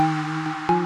Música